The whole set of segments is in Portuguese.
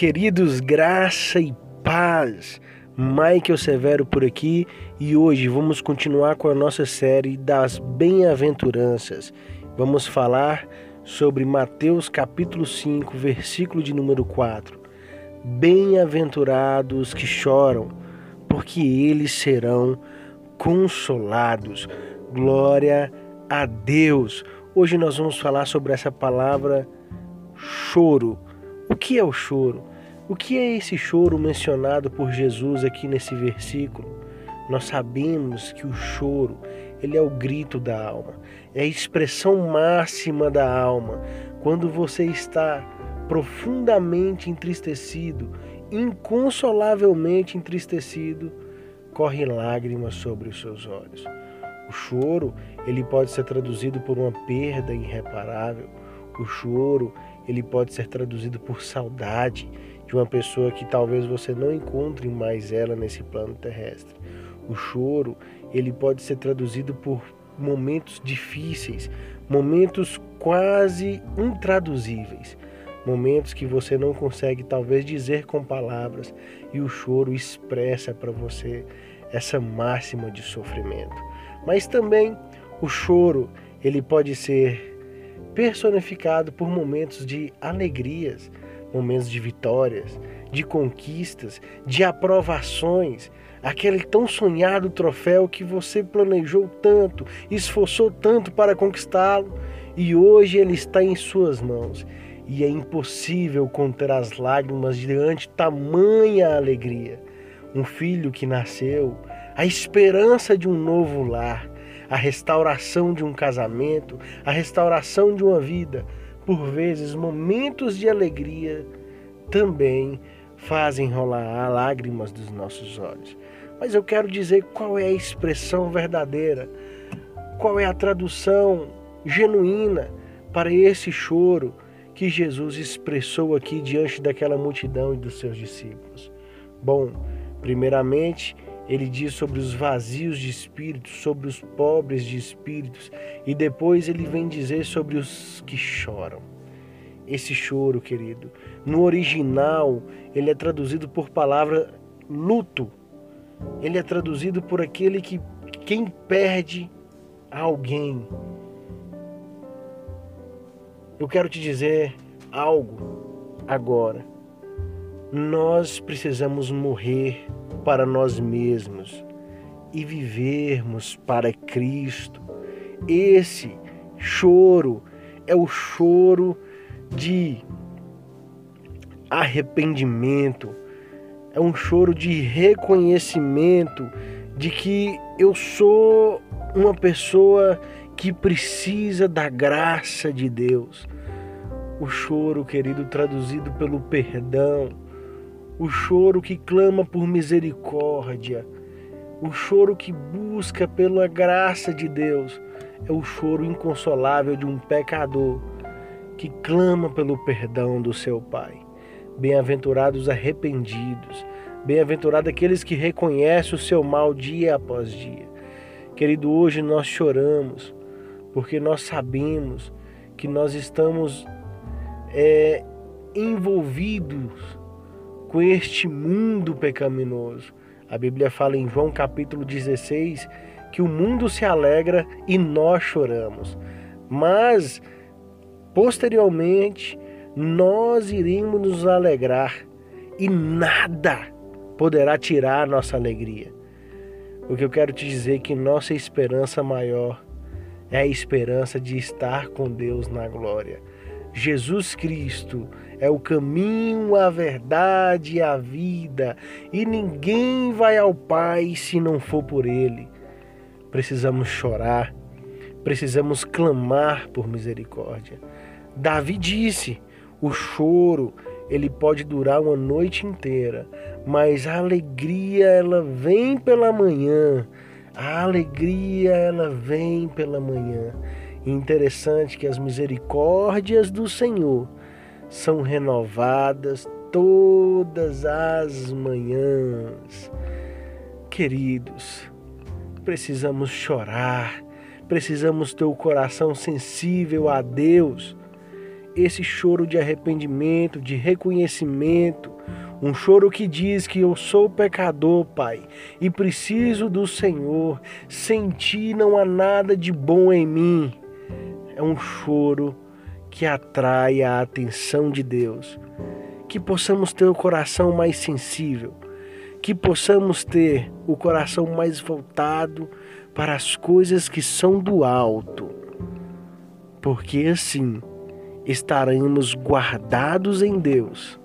Queridos, graça e paz. Michael Severo por aqui e hoje vamos continuar com a nossa série das bem-aventuranças. Vamos falar sobre Mateus capítulo 5, versículo de número 4. Bem-aventurados que choram, porque eles serão consolados. Glória a Deus. Hoje nós vamos falar sobre essa palavra choro. Que é o choro? O que é esse choro mencionado por Jesus aqui nesse versículo? Nós sabemos que o choro, ele é o grito da alma, é a expressão máxima da alma. Quando você está profundamente entristecido, inconsolavelmente entristecido, correm lágrimas sobre os seus olhos. O choro, ele pode ser traduzido por uma perda irreparável. O choro, ele pode ser traduzido por saudade de uma pessoa que talvez você não encontre mais ela nesse plano terrestre. O choro, ele pode ser traduzido por momentos difíceis, momentos quase intraduzíveis, momentos que você não consegue talvez dizer com palavras e o choro expressa para você essa máxima de sofrimento. Mas também o choro, ele pode ser personificado por momentos de alegrias, momentos de vitórias, de conquistas, de aprovações, aquele tão sonhado troféu que você planejou tanto, esforçou tanto para conquistá-lo e hoje ele está em suas mãos. E é impossível conter as lágrimas diante tamanha alegria. Um filho que nasceu, a esperança de um novo lar, a restauração de um casamento, a restauração de uma vida, por vezes, momentos de alegria também fazem rolar lágrimas dos nossos olhos. Mas eu quero dizer qual é a expressão verdadeira, qual é a tradução genuína para esse choro que Jesus expressou aqui diante daquela multidão e dos seus discípulos. Bom, primeiramente, ele diz sobre os vazios de espírito, sobre os pobres de espíritos, e depois ele vem dizer sobre os que choram. Esse choro, querido, no original, ele é traduzido por palavra luto. Ele é traduzido por aquele que quem perde alguém. Eu quero te dizer algo agora. Nós precisamos morrer para nós mesmos e vivermos para Cristo. Esse choro é o choro de arrependimento, é um choro de reconhecimento de que eu sou uma pessoa que precisa da graça de Deus. O choro, querido, traduzido pelo perdão, o choro que clama por misericórdia, o choro que busca pela graça de Deus, é o choro inconsolável de um pecador que clama pelo perdão do seu Pai. Bem-aventurados arrependidos, bem-aventurados aqueles que reconhecem o seu mal dia após dia. Querido, hoje nós choramos porque nós sabemos que nós estamos é, envolvidos com este mundo pecaminoso. A Bíblia fala em João capítulo 16 que o mundo se alegra e nós choramos. Mas, posteriormente, nós iremos nos alegrar e nada poderá tirar a nossa alegria. O que eu quero te dizer é que nossa esperança maior é a esperança de estar com Deus na glória. Jesus Cristo é o caminho, a verdade e a vida, e ninguém vai ao Pai se não for por Ele. Precisamos chorar, precisamos clamar por misericórdia. Davi disse: o choro ele pode durar uma noite inteira, mas a alegria ela vem pela manhã. A alegria ela vem pela manhã. Interessante que as misericórdias do Senhor são renovadas todas as manhãs. Queridos, precisamos chorar, precisamos ter o coração sensível a Deus esse choro de arrependimento, de reconhecimento, um choro que diz que eu sou pecador, Pai, e preciso do Senhor. Sem ti não há nada de bom em mim. É um choro que atrai a atenção de Deus. Que possamos ter o coração mais sensível, que possamos ter o coração mais voltado para as coisas que são do alto, porque assim estaremos guardados em Deus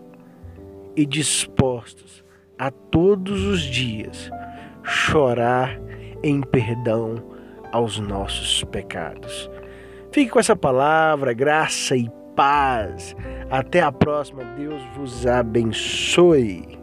e dispostos a todos os dias chorar em perdão aos nossos pecados. Fique com essa palavra, graça e paz. Até a próxima. Deus vos abençoe.